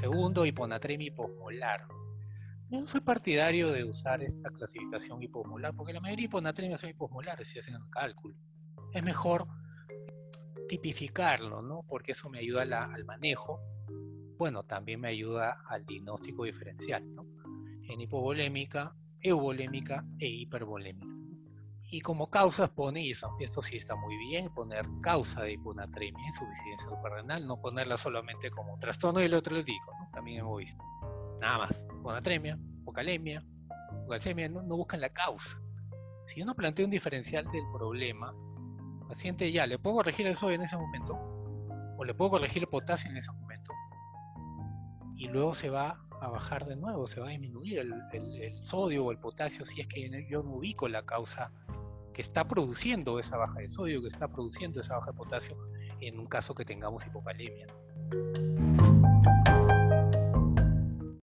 Segundo, hiponatremia hiposmolar. Yo no soy partidario de usar esta clasificación hiposmolar, porque la mayoría de hiponatremias son hiposmolares si hacen el cálculo. Es mejor tipificarlo, ¿no? Porque eso me ayuda al manejo. Bueno, también me ayuda al diagnóstico diferencial, ¿no? En hipovolémica, euvolémica e hipervolémica. Y como causas pone, y esto sí está muy bien, poner causa de hiponatremia, insuficiencia suprarrenal, no ponerla solamente como trastorno electrolítico, ¿no? también hemos visto. Nada más, hiponatremia, hipocalemia, hipocalcemia, no, no buscan la causa. Si uno plantea un diferencial del problema, el paciente ya, ¿le puedo corregir el sodio en ese momento? ¿O le puedo corregir el potasio en ese momento? Y luego se va a bajar de nuevo, se va a disminuir el, el sodio o el potasio si es que yo no ubico la causa que está produciendo esa baja de sodio, que está produciendo esa baja de potasio en un caso que tengamos hipocalemia.